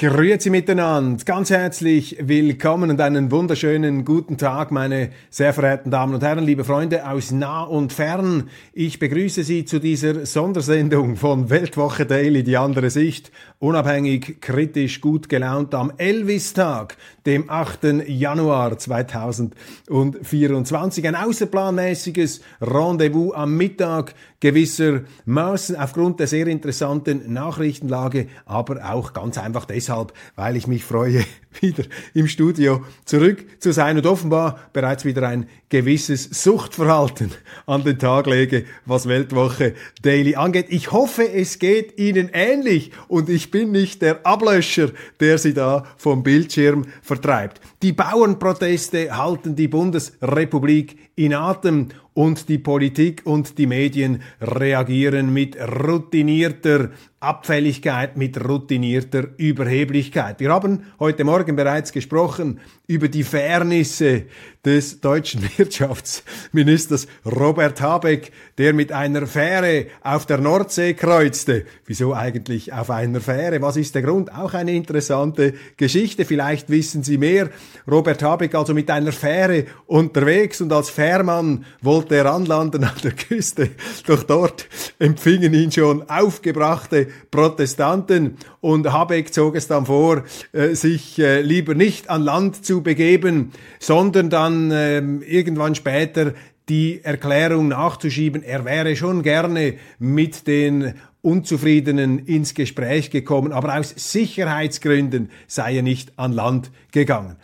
Grüezi miteinander, ganz herzlich willkommen und einen wunderschönen guten Tag, meine sehr verehrten Damen und Herren, liebe Freunde aus nah und fern. Ich begrüße Sie zu dieser Sondersendung von Weltwoche Daily, die andere Sicht, unabhängig, kritisch, gut gelaunt am Elvis-Tag, dem 8. Januar 2024. Ein außerplanmäßiges Rendezvous am Mittag gewissermaßen aufgrund der sehr interessanten Nachrichtenlage, aber auch ganz einfach deshalb, weil ich mich freue, wieder im Studio zurück zu sein und offenbar bereits wieder ein gewisses Suchtverhalten an den Tag lege, was Weltwoche Daily angeht. Ich hoffe, es geht Ihnen ähnlich und ich bin nicht der Ablöscher, der Sie da vom Bildschirm vertreibt. Die Bauernproteste halten die Bundesrepublik in Atem und die Politik und die Medien reagieren mit routinierter Abfälligkeit, mit routinierter Überheblichkeit. Wir haben heute Morgen bereits gesprochen über die Fairnisse des deutschen Wirtschaftsministers Robert Habeck, der mit einer Fähre auf der Nordsee kreuzte. Wieso eigentlich auf einer Fähre? Was ist der Grund? Auch eine interessante Geschichte. Vielleicht wissen Sie mehr. Robert Habeck also mit einer Fähre unterwegs und als Fährmann wollte er anlanden an der Küste. Doch dort empfingen ihn schon aufgebrachte Protestanten und Habeck zog es dann vor, äh, sich äh, lieber nicht an Land zu begeben, sondern dann ähm, irgendwann später die Erklärung nachzuschieben, er wäre schon gerne mit den Unzufriedenen ins Gespräch gekommen, aber aus Sicherheitsgründen sei er nicht an Land gegangen.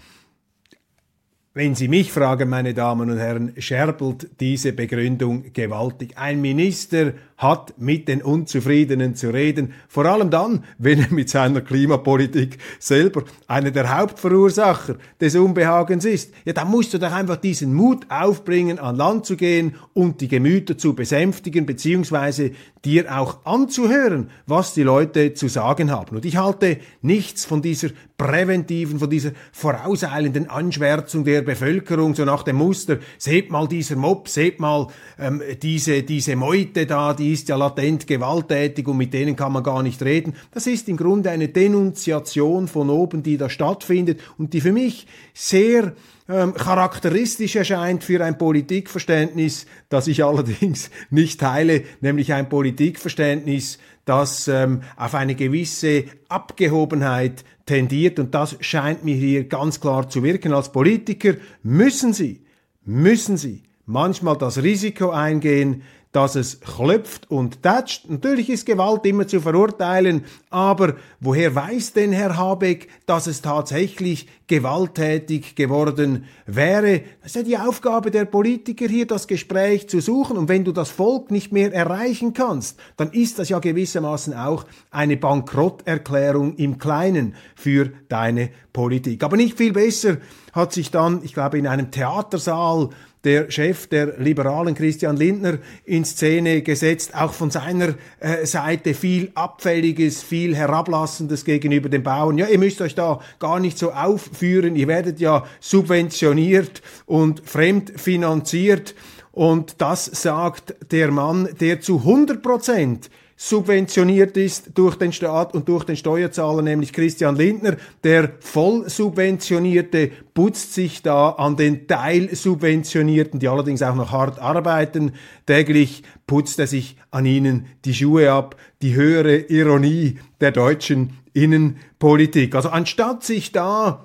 Wenn Sie mich fragen, meine Damen und Herren, scherbelt diese Begründung gewaltig. Ein Minister hat mit den Unzufriedenen zu reden, vor allem dann, wenn er mit seiner Klimapolitik selber einer der Hauptverursacher des Unbehagens ist. Ja, dann musst du doch einfach diesen Mut aufbringen, an Land zu gehen und die Gemüter zu besänftigen, beziehungsweise dir auch anzuhören, was die Leute zu sagen haben. Und ich halte nichts von dieser präventiven, von dieser vorauseilenden Anschwärzung der Bevölkerung, so nach dem Muster, seht mal dieser Mob, seht mal ähm, diese, diese Meute da, die ist ja latent gewalttätig und mit denen kann man gar nicht reden. Das ist im Grunde eine Denunziation von oben, die da stattfindet und die für mich sehr ähm, charakteristisch erscheint für ein Politikverständnis, das ich allerdings nicht teile, nämlich ein Politikverständnis, das ähm, auf eine gewisse Abgehobenheit tendiert und das scheint mir hier ganz klar zu wirken. Als Politiker müssen Sie, müssen Sie manchmal das Risiko eingehen, dass es klopft und tätscht. Natürlich ist Gewalt immer zu verurteilen, aber woher weiß denn Herr Habeck, dass es tatsächlich gewalttätig geworden wäre? Das ist ja die Aufgabe der Politiker hier, das Gespräch zu suchen. Und wenn du das Volk nicht mehr erreichen kannst, dann ist das ja gewissermaßen auch eine Bankrotterklärung im Kleinen für deine Politik. Aber nicht viel besser hat sich dann, ich glaube, in einem Theatersaal der Chef der Liberalen Christian Lindner in Szene gesetzt, auch von seiner äh, Seite viel Abfälliges, viel Herablassendes gegenüber den Bauern. Ja, ihr müsst euch da gar nicht so aufführen, ihr werdet ja subventioniert und fremdfinanziert. Und das sagt der Mann, der zu 100 Prozent subventioniert ist durch den Staat und durch den Steuerzahler, nämlich Christian Lindner. Der Vollsubventionierte putzt sich da an den Teilsubventionierten, die allerdings auch noch hart arbeiten. Täglich putzt er sich an ihnen die Schuhe ab. Die höhere Ironie der deutschen Innenpolitik. Also anstatt sich da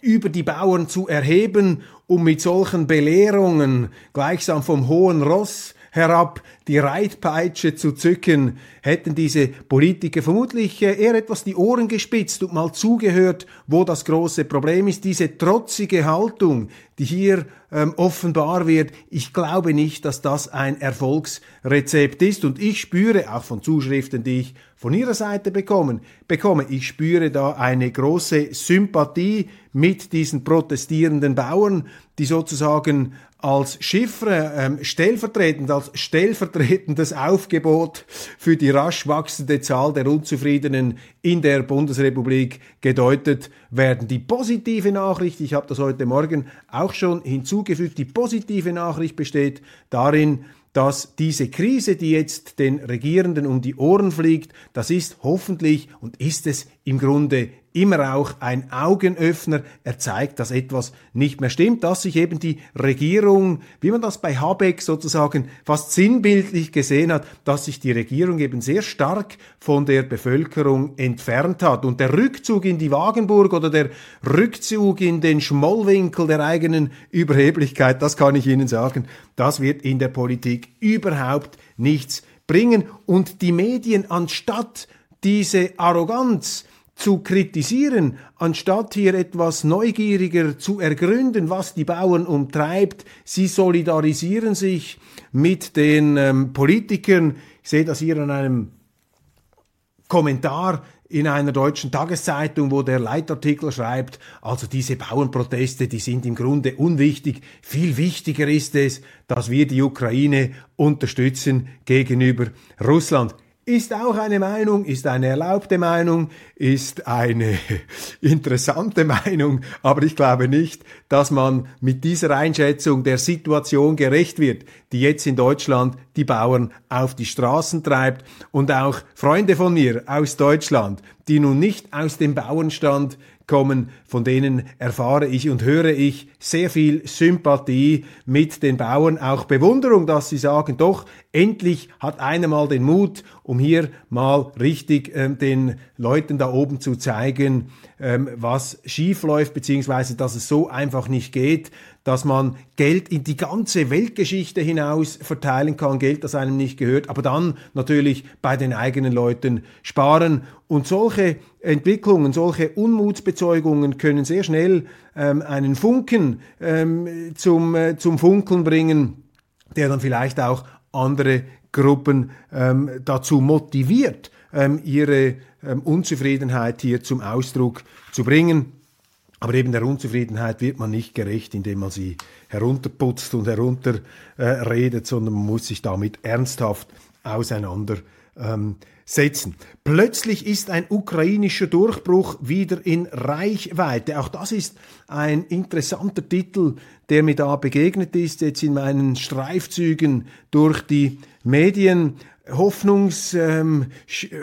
über die Bauern zu erheben, um mit solchen Belehrungen gleichsam vom hohen Ross herab die Reitpeitsche zu zücken, hätten diese Politiker vermutlich äh, eher etwas die Ohren gespitzt und mal zugehört, wo das große Problem ist. Diese trotzige Haltung, die hier ähm, offenbar wird. Ich glaube nicht, dass das ein Erfolgsrezept ist. Und ich spüre auch von Zuschriften, die ich von Ihrer Seite bekommen, bekomme, ich spüre da eine große Sympathie mit diesen protestierenden Bauern, die sozusagen als Chiffre ähm, stellvertretend, als stellvertretendes Aufgebot für die rasch wachsende Zahl der Unzufriedenen in der Bundesrepublik gedeutet werden. Die positive Nachricht, ich habe das heute Morgen auch schon hinzugefügt, die positive Nachricht besteht darin, dass diese Krise, die jetzt den Regierenden um die Ohren fliegt, das ist hoffentlich und ist es im Grunde immer auch ein Augenöffner. Er zeigt, dass etwas nicht mehr stimmt, dass sich eben die Regierung, wie man das bei Habeck sozusagen fast sinnbildlich gesehen hat, dass sich die Regierung eben sehr stark von der Bevölkerung entfernt hat. Und der Rückzug in die Wagenburg oder der Rückzug in den Schmollwinkel der eigenen Überheblichkeit, das kann ich Ihnen sagen, das wird in der Politik überhaupt nichts bringen. Und die Medien, anstatt diese Arroganz, zu kritisieren, anstatt hier etwas neugieriger zu ergründen, was die Bauern umtreibt. Sie solidarisieren sich mit den ähm, Politikern. Ich sehe das hier in einem Kommentar in einer deutschen Tageszeitung, wo der Leitartikel schreibt, also diese Bauernproteste, die sind im Grunde unwichtig. Viel wichtiger ist es, dass wir die Ukraine unterstützen gegenüber Russland ist auch eine Meinung, ist eine erlaubte Meinung, ist eine interessante Meinung, aber ich glaube nicht, dass man mit dieser Einschätzung der Situation gerecht wird, die jetzt in Deutschland die Bauern auf die Straßen treibt. Und auch Freunde von mir aus Deutschland, die nun nicht aus dem Bauernstand kommen, von denen erfahre ich und höre ich sehr viel Sympathie mit den Bauern, auch Bewunderung, dass sie sagen, doch, endlich hat einer mal den Mut, um hier mal richtig äh, den Leuten da oben zu zeigen, ähm, was schief läuft, beziehungsweise dass es so einfach nicht geht, dass man Geld in die ganze Weltgeschichte hinaus verteilen kann, Geld, das einem nicht gehört, aber dann natürlich bei den eigenen Leuten sparen. Und solche Entwicklungen, solche Unmutsbezeugungen können sehr schnell ähm, einen Funken ähm, zum, äh, zum Funkeln bringen, der dann vielleicht auch andere Gruppen ähm, dazu motiviert, ähm, ihre ähm, Unzufriedenheit hier zum Ausdruck zu bringen. Aber eben der Unzufriedenheit wird man nicht gerecht, indem man sie herunterputzt und herunterredet, äh, sondern man muss sich damit ernsthaft auseinandersetzen. Ähm, Plötzlich ist ein ukrainischer Durchbruch wieder in Reichweite. Auch das ist ein interessanter Titel, der mir da begegnet ist, jetzt in meinen Streifzügen durch die Medien. Hoffnungs, ähm,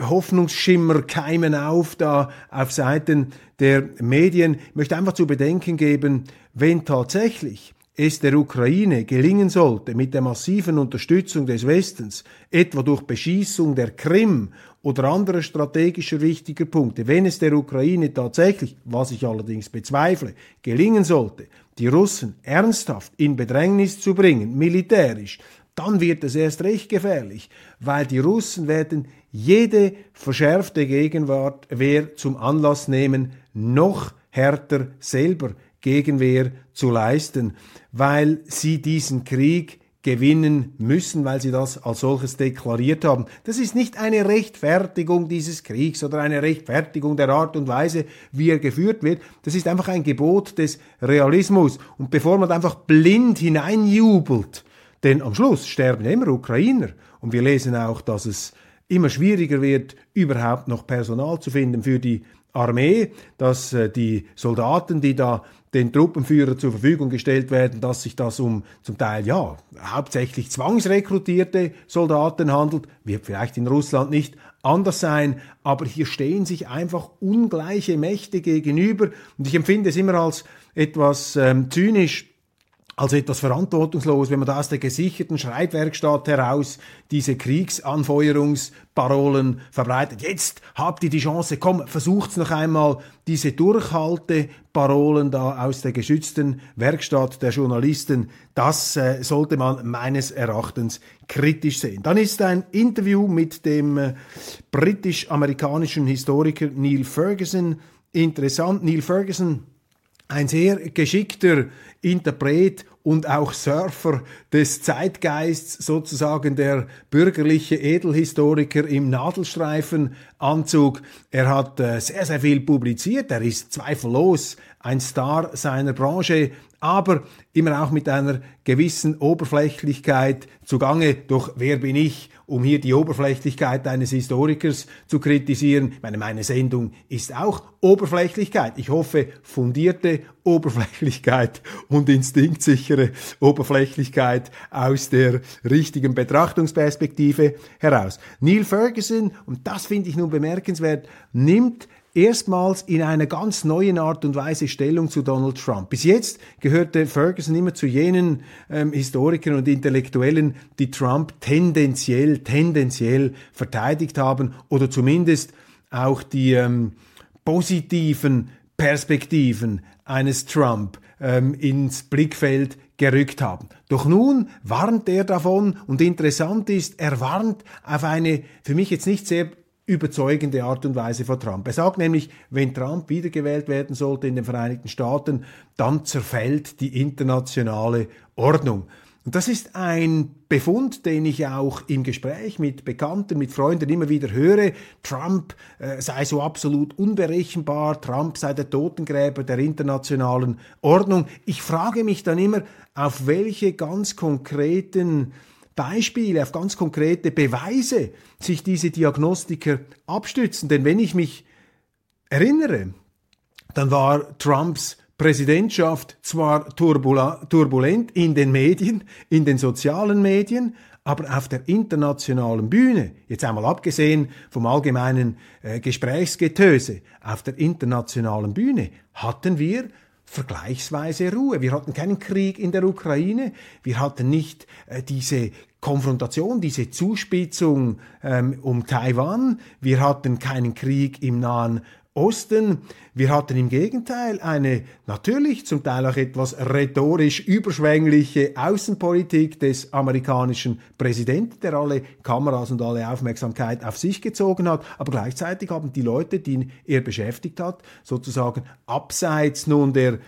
Hoffnungsschimmer keimen auf da auf Seiten der Medien. Ich möchte einfach zu bedenken geben, wenn tatsächlich es der Ukraine gelingen sollte, mit der massiven Unterstützung des Westens, etwa durch Beschießung der Krim oder anderer strategischer wichtiger Punkte, wenn es der Ukraine tatsächlich, was ich allerdings bezweifle, gelingen sollte, die Russen ernsthaft in Bedrängnis zu bringen, militärisch, dann wird es erst recht gefährlich, weil die Russen werden jede verschärfte Gegenwart Wehr zum Anlass nehmen, noch härter selber Gegenwehr zu leisten, weil sie diesen Krieg gewinnen müssen, weil sie das als solches deklariert haben. Das ist nicht eine Rechtfertigung dieses Kriegs oder eine Rechtfertigung der Art und Weise, wie er geführt wird. Das ist einfach ein Gebot des Realismus. Und bevor man einfach blind hineinjubelt, denn am Schluss sterben immer Ukrainer. Und wir lesen auch, dass es immer schwieriger wird, überhaupt noch Personal zu finden für die Armee, dass äh, die Soldaten, die da den Truppenführer zur Verfügung gestellt werden, dass sich das um zum Teil ja hauptsächlich zwangsrekrutierte Soldaten handelt, wird vielleicht in Russland nicht anders sein, aber hier stehen sich einfach ungleiche Mächte gegenüber. Und ich empfinde es immer als etwas ähm, zynisch, also etwas verantwortungslos, wenn man da aus der gesicherten Schreibwerkstatt heraus diese Kriegsanfeuerungsparolen verbreitet. Jetzt habt ihr die Chance, komm, versucht's noch einmal, diese Durchhalteparolen da aus der geschützten Werkstatt der Journalisten. Das äh, sollte man meines Erachtens kritisch sehen. Dann ist ein Interview mit dem äh, britisch-amerikanischen Historiker Neil Ferguson interessant. Neil Ferguson ein sehr geschickter Interpret und auch Surfer des Zeitgeists, sozusagen der bürgerliche Edelhistoriker im Nadelstreifenanzug. Er hat äh, sehr, sehr viel publiziert. Er ist zweifellos ein Star seiner Branche, aber immer auch mit einer gewissen Oberflächlichkeit zugange. Doch wer bin ich, um hier die Oberflächlichkeit eines Historikers zu kritisieren? Meine, meine Sendung ist auch Oberflächlichkeit. Ich hoffe, fundierte Oberflächlichkeit und instinktsichere Oberflächlichkeit aus der richtigen Betrachtungsperspektive heraus. Neil Ferguson, und das finde ich nun bemerkenswert, nimmt erstmals in einer ganz neuen Art und Weise Stellung zu Donald Trump. Bis jetzt gehörte Ferguson immer zu jenen ähm, Historikern und Intellektuellen, die Trump tendenziell, tendenziell verteidigt haben oder zumindest auch die ähm, positiven Perspektiven eines Trump ähm, ins Blickfeld gerückt haben. Doch nun warnt er davon und interessant ist, er warnt auf eine für mich jetzt nicht sehr überzeugende Art und Weise vor Trump. Er sagt nämlich, wenn Trump wiedergewählt werden sollte in den Vereinigten Staaten, dann zerfällt die internationale Ordnung. Und das ist ein Befund, den ich auch im Gespräch mit Bekannten, mit Freunden immer wieder höre. Trump äh, sei so absolut unberechenbar, Trump sei der Totengräber der internationalen Ordnung. Ich frage mich dann immer, auf welche ganz konkreten Beispiele, auf ganz konkrete Beweise sich diese Diagnostiker abstützen. Denn wenn ich mich erinnere, dann war Trumps Präsidentschaft zwar turbulent in den Medien, in den sozialen Medien, aber auf der internationalen Bühne, jetzt einmal abgesehen vom allgemeinen äh, Gesprächsgetöse, auf der internationalen Bühne hatten wir vergleichsweise Ruhe. Wir hatten keinen Krieg in der Ukraine, wir hatten nicht äh, diese Konfrontation, diese Zuspitzung ähm, um Taiwan. Wir hatten keinen Krieg im Nahen Osten. Wir hatten im Gegenteil eine natürlich zum Teil auch etwas rhetorisch überschwängliche Außenpolitik des amerikanischen Präsidenten, der alle Kameras und alle Aufmerksamkeit auf sich gezogen hat. Aber gleichzeitig haben die Leute, die er beschäftigt hat, sozusagen abseits nun der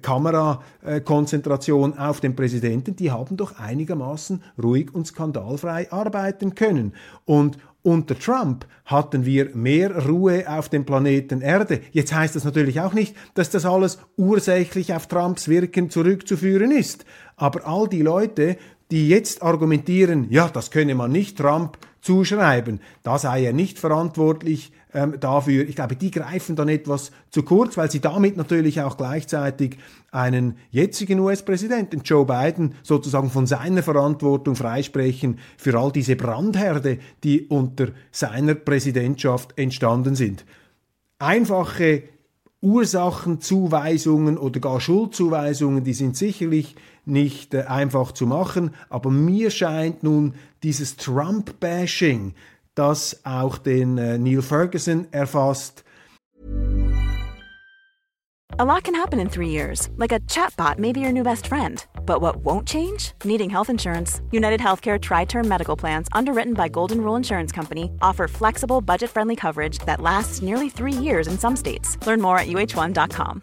Kamerakonzentration auf den Präsidenten, die haben doch einigermaßen ruhig und skandalfrei arbeiten können. Und unter Trump hatten wir mehr Ruhe auf dem Planeten Erde. Jetzt heißt das natürlich auch nicht, dass das alles ursächlich auf Trumps Wirken zurückzuführen ist. Aber all die Leute, die jetzt argumentieren, ja, das könne man nicht Trump zuschreiben, da sei er nicht verantwortlich ähm, dafür. Ich glaube, die greifen dann etwas zu kurz, weil sie damit natürlich auch gleichzeitig einen jetzigen US-Präsidenten, Joe Biden, sozusagen von seiner Verantwortung freisprechen für all diese Brandherde, die unter seiner Präsidentschaft entstanden sind. Einfache Ursachenzuweisungen oder gar Schuldzuweisungen, die sind sicherlich nicht äh, einfach zu machen, aber mir scheint nun dieses Trump-Bashing, das auch den äh, Neil Ferguson erfasst. A lot can happen in three years, like a chatbot may be your new best friend. But what won't change? Needing health insurance. United Healthcare Tri Term Medical Plans, underwritten by Golden Rule Insurance Company, offer flexible, budget friendly coverage that lasts nearly three years in some states. Learn more at uh1.com.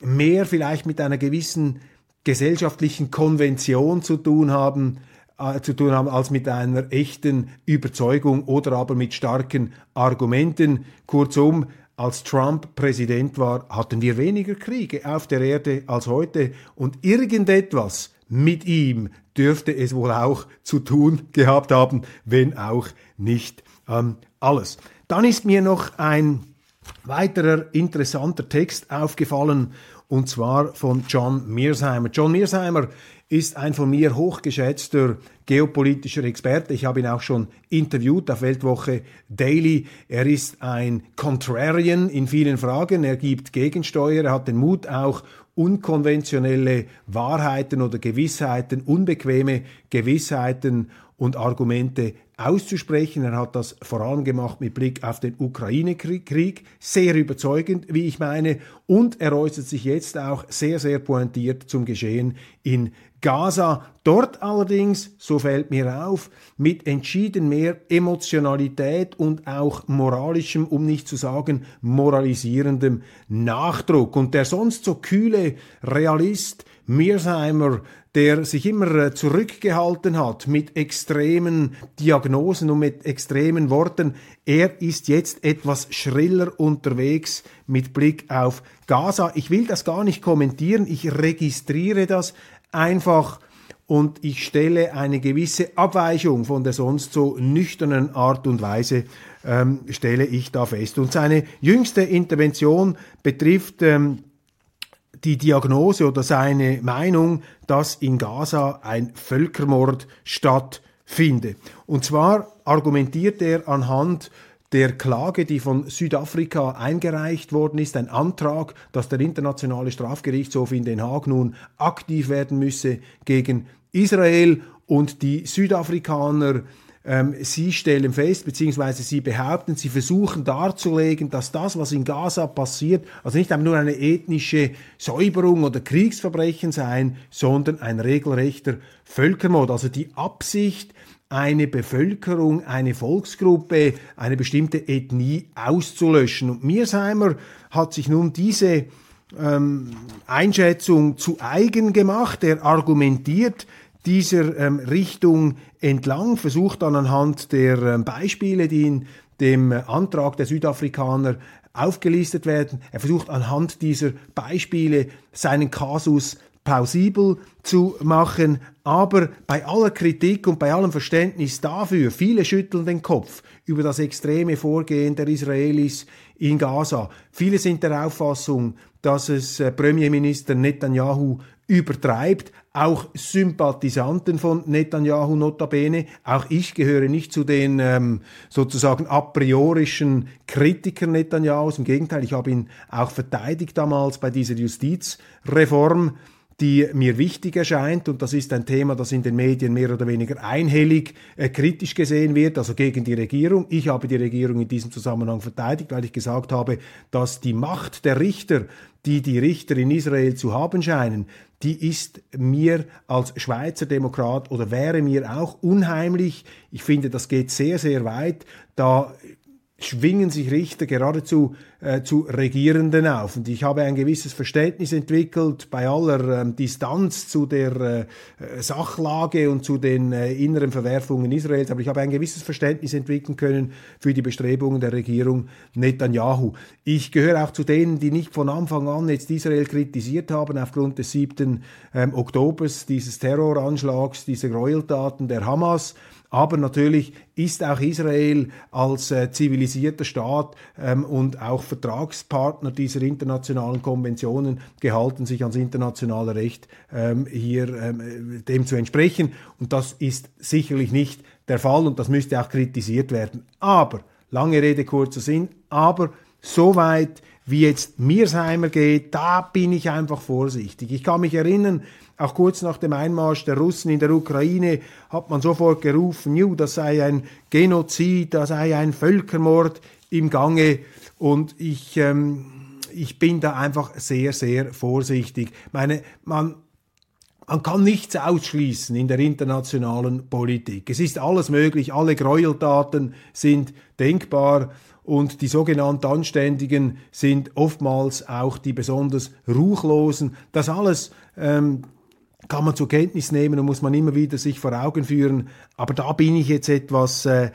Mehr vielleicht mit einer gewissen gesellschaftlichen Konvention zu tun haben, äh, zu tun haben als mit einer echten Überzeugung oder aber mit starken Argumenten. Kurzum, als Trump Präsident war, hatten wir weniger Kriege auf der Erde als heute und irgendetwas mit ihm dürfte es wohl auch zu tun gehabt haben, wenn auch nicht ähm, alles. Dann ist mir noch ein weiterer interessanter Text aufgefallen und zwar von John Mearsheimer. John Mearsheimer ist ein von mir hochgeschätzter geopolitischer Experte. Ich habe ihn auch schon interviewt auf Weltwoche Daily. Er ist ein Contrarian in vielen Fragen. Er gibt Gegensteuer. Er hat den Mut auch unkonventionelle Wahrheiten oder Gewissheiten, unbequeme Gewissheiten und Argumente auszusprechen. Er hat das vor allem gemacht mit Blick auf den Ukraine-Krieg, sehr überzeugend, wie ich meine, und er äußert sich jetzt auch sehr, sehr pointiert zum Geschehen in Gaza. Dort allerdings, so fällt mir auf, mit entschieden mehr Emotionalität und auch moralischem, um nicht zu sagen moralisierendem Nachdruck. Und der sonst so kühle Realist Mearsheimer, der sich immer äh, zurückgehalten hat mit extremen Diagnosen und mit extremen Worten, er ist jetzt etwas schriller unterwegs mit Blick auf Gaza. Ich will das gar nicht kommentieren, ich registriere das einfach und ich stelle eine gewisse Abweichung von der sonst so nüchternen Art und Weise, ähm, stelle ich da fest. Und seine jüngste Intervention betrifft ähm, die Diagnose oder seine Meinung, dass in Gaza ein Völkermord stattfinde. Und zwar argumentiert er anhand der Klage, die von Südafrika eingereicht worden ist, ein Antrag, dass der Internationale Strafgerichtshof in Den Haag nun aktiv werden müsse gegen Israel und die Südafrikaner ähm, sie stellen fest, beziehungsweise sie behaupten, sie versuchen darzulegen, dass das, was in Gaza passiert, also nicht nur eine ethnische Säuberung oder Kriegsverbrechen sein, sondern ein regelrechter Völkermord. Also die Absicht, eine Bevölkerung, eine Volksgruppe, eine bestimmte Ethnie auszulöschen. Und Mearsheimer hat sich nun diese ähm, Einschätzung zu eigen gemacht. Er argumentiert dieser ähm, Richtung entlang, versucht dann anhand der ähm, Beispiele, die in dem Antrag der Südafrikaner aufgelistet werden, er versucht anhand dieser Beispiele seinen Kasus plausibel zu machen, aber bei aller Kritik und bei allem Verständnis dafür, viele schütteln den Kopf über das extreme Vorgehen der Israelis in Gaza. Viele sind der Auffassung, dass es äh, Premierminister Netanyahu übertreibt, auch Sympathisanten von Netanyahu notabene. Auch ich gehöre nicht zu den ähm, sozusagen a priorischen Kritikern Netanyahus. Im Gegenteil, ich habe ihn auch verteidigt damals bei dieser Justizreform die mir wichtig erscheint, und das ist ein Thema, das in den Medien mehr oder weniger einhellig äh, kritisch gesehen wird, also gegen die Regierung. Ich habe die Regierung in diesem Zusammenhang verteidigt, weil ich gesagt habe, dass die Macht der Richter, die die Richter in Israel zu haben scheinen, die ist mir als Schweizer Demokrat oder wäre mir auch unheimlich. Ich finde, das geht sehr, sehr weit. Da schwingen sich Richter geradezu äh, zu Regierenden auf. Und ich habe ein gewisses Verständnis entwickelt bei aller ähm, Distanz zu der äh, Sachlage und zu den äh, inneren Verwerfungen Israels, aber ich habe ein gewisses Verständnis entwickeln können für die Bestrebungen der Regierung Netanyahu. Ich gehöre auch zu denen, die nicht von Anfang an jetzt Israel kritisiert haben aufgrund des 7. Ähm, Oktobers, dieses Terroranschlags, dieser Gräueltaten der Hamas. Aber natürlich ist auch Israel als äh, zivilisierter Staat ähm, und auch Vertragspartner dieser internationalen Konventionen gehalten, sich ans internationale Recht ähm, hier ähm, dem zu entsprechen. Und das ist sicherlich nicht der Fall und das müsste auch kritisiert werden. Aber, lange Rede, kurzer Sinn, aber soweit wie jetzt Mirsheimer geht, da bin ich einfach vorsichtig. Ich kann mich erinnern, auch kurz nach dem Einmarsch der Russen in der Ukraine hat man sofort gerufen, das sei ein Genozid, das sei ein Völkermord im Gange. Und ich, ähm, ich bin da einfach sehr, sehr vorsichtig. Meine, man, man kann nichts ausschließen in der internationalen Politik. Es ist alles möglich, alle Gräueltaten sind denkbar und die sogenannten Anständigen sind oftmals auch die besonders Ruchlosen. Das alles ähm, kann man zur Kenntnis nehmen und muss man immer wieder sich vor Augen führen. Aber da bin ich jetzt etwas äh,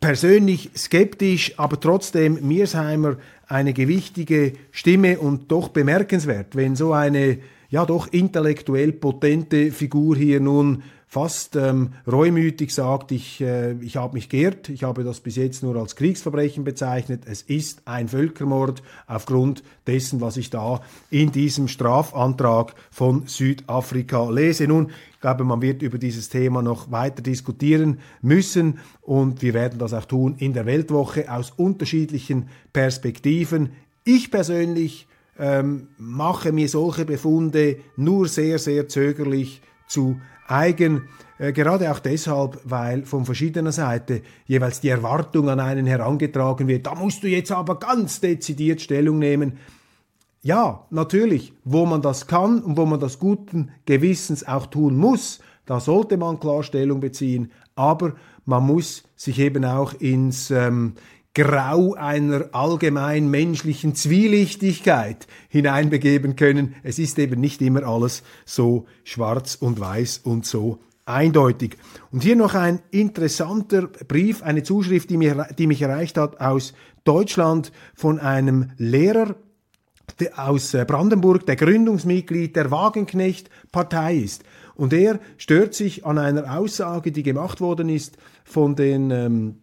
persönlich skeptisch, aber trotzdem Mearsheimer eine gewichtige Stimme und doch bemerkenswert, wenn so eine ja doch intellektuell potente Figur hier nun fast ähm, reumütig sagt, ich, äh, ich habe mich geirrt, ich habe das bis jetzt nur als Kriegsverbrechen bezeichnet, es ist ein Völkermord aufgrund dessen, was ich da in diesem Strafantrag von Südafrika lese. Nun, ich glaube, man wird über dieses Thema noch weiter diskutieren müssen und wir werden das auch tun in der Weltwoche aus unterschiedlichen Perspektiven. Ich persönlich ähm, mache mir solche Befunde nur sehr, sehr zögerlich zu eigen. Äh, gerade auch deshalb, weil von verschiedener Seite jeweils die Erwartung an einen herangetragen wird, da musst du jetzt aber ganz dezidiert Stellung nehmen. Ja, natürlich, wo man das kann und wo man das guten Gewissens auch tun muss, da sollte man klar Stellung beziehen, aber man muss sich eben auch ins, ähm, Grau einer allgemein menschlichen Zwielichtigkeit hineinbegeben können. Es ist eben nicht immer alles so schwarz und weiß und so eindeutig. Und hier noch ein interessanter Brief, eine Zuschrift, die, mir, die mich erreicht hat aus Deutschland von einem Lehrer aus äh, Brandenburg, der Gründungsmitglied der Wagenknecht-Partei ist. Und er stört sich an einer Aussage, die gemacht worden ist von den ähm,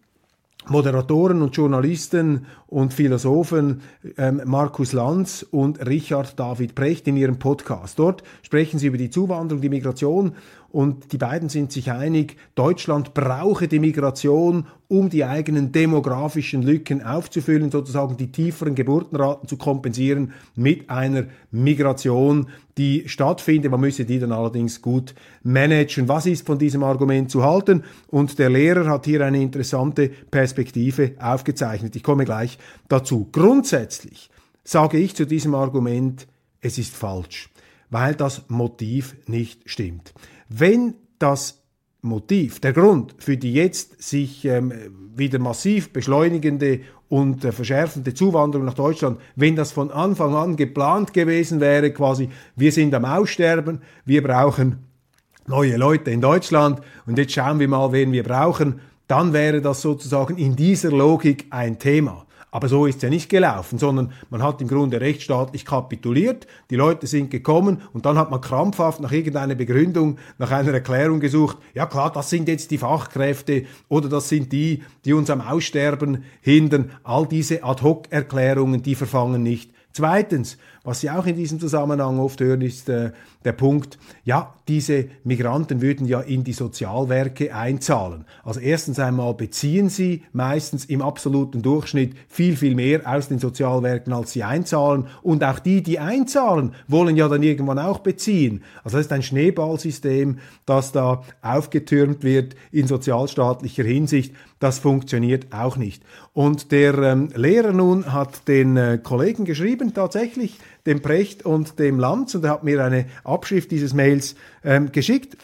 Moderatoren und Journalisten und Philosophen ähm, Markus Lanz und Richard David Precht in ihrem Podcast. Dort sprechen sie über die Zuwanderung, die Migration und die beiden sind sich einig, Deutschland brauche die Migration, um die eigenen demografischen Lücken aufzufüllen, sozusagen die tieferen Geburtenraten zu kompensieren mit einer Migration, die stattfindet. Man müsse die dann allerdings gut managen. Was ist von diesem Argument zu halten? Und der Lehrer hat hier eine interessante Perspektive aufgezeichnet. Ich komme gleich dazu. Grundsätzlich sage ich zu diesem Argument, es ist falsch, weil das Motiv nicht stimmt. Wenn das Motiv, der Grund für die jetzt sich ähm, wieder massiv beschleunigende und äh, verschärfende Zuwanderung nach Deutschland, wenn das von Anfang an geplant gewesen wäre, quasi, wir sind am Aussterben, wir brauchen neue Leute in Deutschland und jetzt schauen wir mal, wen wir brauchen, dann wäre das sozusagen in dieser Logik ein Thema. Aber so ist es ja nicht gelaufen, sondern man hat im Grunde rechtsstaatlich kapituliert, die Leute sind gekommen und dann hat man krampfhaft nach irgendeiner Begründung, nach einer Erklärung gesucht, ja klar, das sind jetzt die Fachkräfte oder das sind die, die uns am Aussterben hindern. All diese Ad-hoc-Erklärungen, die verfangen nicht. Zweitens, was Sie auch in diesem Zusammenhang oft hören, ist äh, der Punkt, ja, diese Migranten würden ja in die Sozialwerke einzahlen. Also erstens einmal beziehen sie meistens im absoluten Durchschnitt viel, viel mehr aus den Sozialwerken, als sie einzahlen. Und auch die, die einzahlen, wollen ja dann irgendwann auch beziehen. Also das ist ein Schneeballsystem, das da aufgetürmt wird in sozialstaatlicher Hinsicht. Das funktioniert auch nicht. Und der ähm, Lehrer nun hat den äh, Kollegen geschrieben, tatsächlich, dem Precht und dem Lanz, und er hat mir eine Abschrift dieses Mails ähm, geschickt.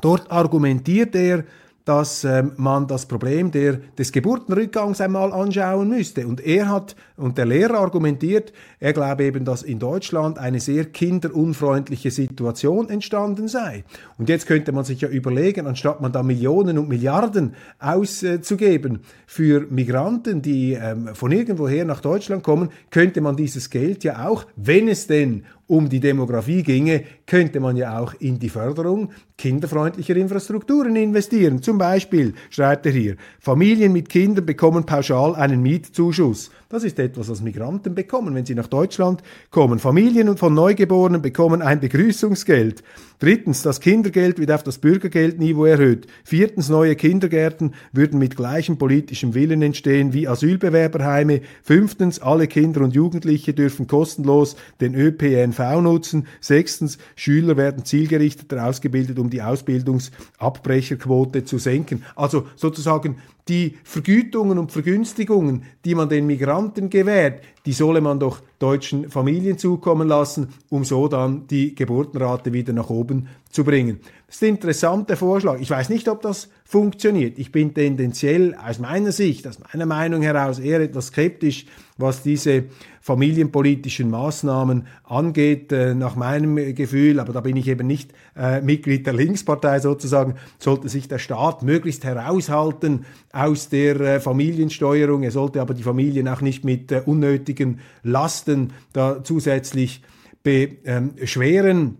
Dort argumentiert er, dass ähm, man das Problem der, des Geburtenrückgangs einmal anschauen müsste. Und er hat, und der Lehrer argumentiert, er glaube eben, dass in Deutschland eine sehr kinderunfreundliche Situation entstanden sei. Und jetzt könnte man sich ja überlegen, anstatt man da Millionen und Milliarden auszugeben für Migranten, die ähm, von irgendwoher nach Deutschland kommen, könnte man dieses Geld ja auch, wenn es denn um die Demografie ginge, könnte man ja auch in die Förderung kinderfreundlicher Infrastrukturen investieren. Zum Beispiel, schreibt er hier, Familien mit Kindern bekommen pauschal einen Mietzuschuss. Das ist etwas, was Migranten bekommen, wenn sie nach Deutschland kommen. Familien von Neugeborenen bekommen ein Begrüßungsgeld. Drittens, das Kindergeld wird auf das Bürgergeldniveau erhöht. Viertens, neue Kindergärten würden mit gleichem politischem Willen entstehen wie Asylbewerberheime. Fünftens, alle Kinder und Jugendliche dürfen kostenlos den ÖPNV nutzen. Sechstens, Schüler werden zielgerichteter ausgebildet, um die Ausbildungsabbrecherquote zu senken. Also sozusagen die Vergütungen und Vergünstigungen, die man den Migranten gewährt, die solle man doch deutschen Familien zukommen lassen, um so dann die Geburtenrate wieder nach oben zu bringen. Das ist ein interessanter Vorschlag. Ich weiß nicht, ob das funktioniert. Ich bin tendenziell aus meiner Sicht, aus meiner Meinung heraus eher etwas skeptisch, was diese familienpolitischen Maßnahmen angeht, äh, nach meinem Gefühl, aber da bin ich eben nicht äh, Mitglied der Linkspartei sozusagen, sollte sich der Staat möglichst heraushalten aus der äh, Familiensteuerung. Er sollte aber die Familien auch nicht mit äh, unnötigen Lasten da zusätzlich beschweren.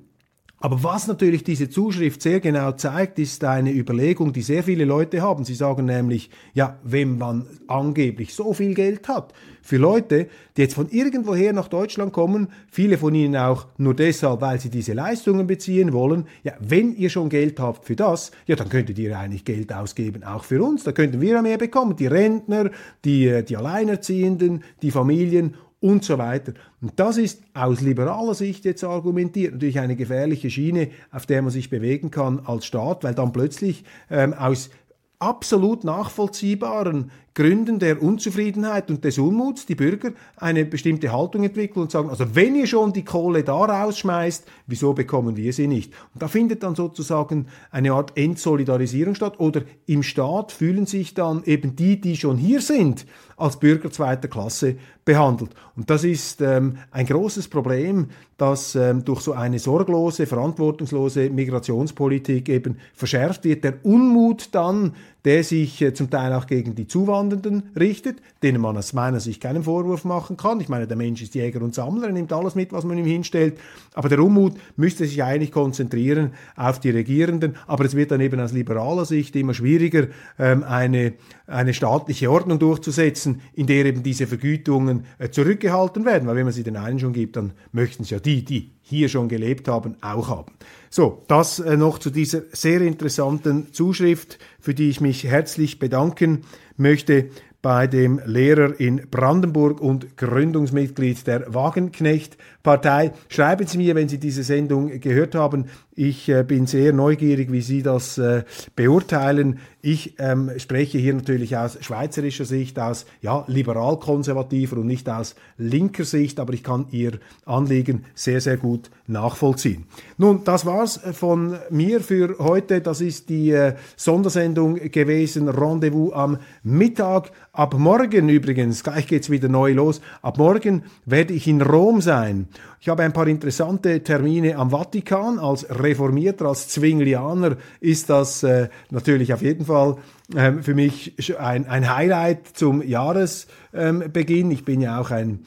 Aber was natürlich diese Zuschrift sehr genau zeigt, ist eine Überlegung, die sehr viele Leute haben. Sie sagen nämlich, ja, wenn man angeblich so viel Geld hat, für Leute, die jetzt von irgendwoher nach Deutschland kommen, viele von ihnen auch nur deshalb, weil sie diese Leistungen beziehen wollen, ja, wenn ihr schon Geld habt für das, ja, dann könntet ihr eigentlich Geld ausgeben, auch für uns, da könnten wir mehr bekommen, die Rentner, die, äh, die Alleinerziehenden, die Familien und so weiter. Und das ist aus liberaler Sicht jetzt argumentiert natürlich eine gefährliche Schiene, auf der man sich bewegen kann als Staat, weil dann plötzlich ähm, aus absolut nachvollziehbaren Gründen der Unzufriedenheit und des Unmuts die Bürger eine bestimmte Haltung entwickeln und sagen, also wenn ihr schon die Kohle da rausschmeißt, wieso bekommen wir sie nicht? Und da findet dann sozusagen eine Art Entsolidarisierung statt oder im Staat fühlen sich dann eben die, die schon hier sind, als Bürger zweiter Klasse behandelt. Und das ist ähm, ein großes Problem, das ähm, durch so eine sorglose, verantwortungslose Migrationspolitik eben verschärft wird. Der Unmut dann der sich äh, zum Teil auch gegen die Zuwandernden richtet, denen man aus meiner Sicht keinen Vorwurf machen kann. Ich meine, der Mensch ist Jäger und Sammler, er nimmt alles mit, was man ihm hinstellt. Aber der Unmut müsste sich eigentlich konzentrieren auf die Regierenden. Aber es wird dann eben aus liberaler Sicht immer schwieriger, ähm, eine, eine staatliche Ordnung durchzusetzen, in der eben diese Vergütungen äh, zurückgehalten werden. Weil wenn man sie den einen schon gibt, dann möchten es ja die, die hier schon gelebt haben, auch haben. So, das äh, noch zu dieser sehr interessanten Zuschrift, für die ich mich herzlich bedanken möchte bei dem Lehrer in Brandenburg und Gründungsmitglied der Wagenknecht-Partei. Schreiben Sie mir, wenn Sie diese Sendung gehört haben. Ich äh, bin sehr neugierig, wie Sie das äh, beurteilen. Ich ähm, spreche hier natürlich aus schweizerischer Sicht, aus ja, liberal-konservativer und nicht aus linker Sicht, aber ich kann Ihr Anliegen sehr, sehr gut nachvollziehen. Nun, das war's äh, von mir für heute. Das ist die äh, Sondersendung gewesen. Rendezvous am Mittag. Ab morgen übrigens, gleich geht's wieder neu los. Ab morgen werde ich in Rom sein. Ich habe ein paar interessante Termine am Vatikan. Als Reformierter, als Zwinglianer ist das äh, natürlich auf jeden Fall ähm, für mich ein, ein Highlight zum Jahresbeginn. Ähm, ich bin ja auch ein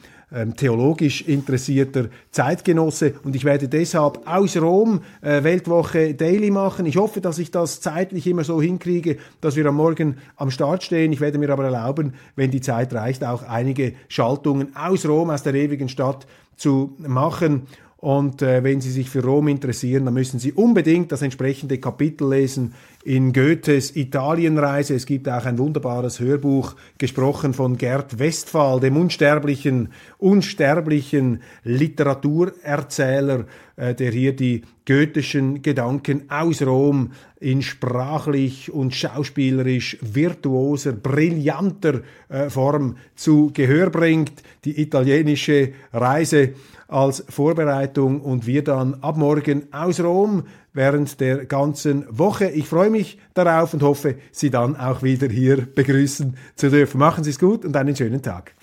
theologisch interessierter Zeitgenosse und ich werde deshalb aus Rom äh, Weltwoche Daily machen. Ich hoffe, dass ich das zeitlich immer so hinkriege, dass wir am Morgen am Start stehen. Ich werde mir aber erlauben, wenn die Zeit reicht, auch einige Schaltungen aus Rom, aus der ewigen Stadt zu machen. Und äh, wenn Sie sich für Rom interessieren, dann müssen Sie unbedingt das entsprechende Kapitel lesen in Goethes Italienreise. Es gibt auch ein wunderbares Hörbuch, gesprochen von Gerd Westphal, dem unsterblichen, unsterblichen Literaturerzähler, äh, der hier die goethischen Gedanken aus Rom in sprachlich und schauspielerisch virtuoser, brillanter äh, Form zu Gehör bringt. Die italienische Reise als Vorbereitung und wir dann ab morgen aus Rom während der ganzen Woche. Ich freue mich darauf und hoffe, Sie dann auch wieder hier begrüßen zu dürfen. Machen Sie es gut und einen schönen Tag.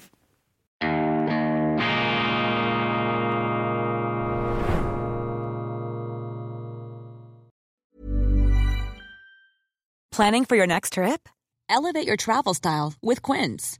Planning for your next trip? Elevate your travel style with Quince.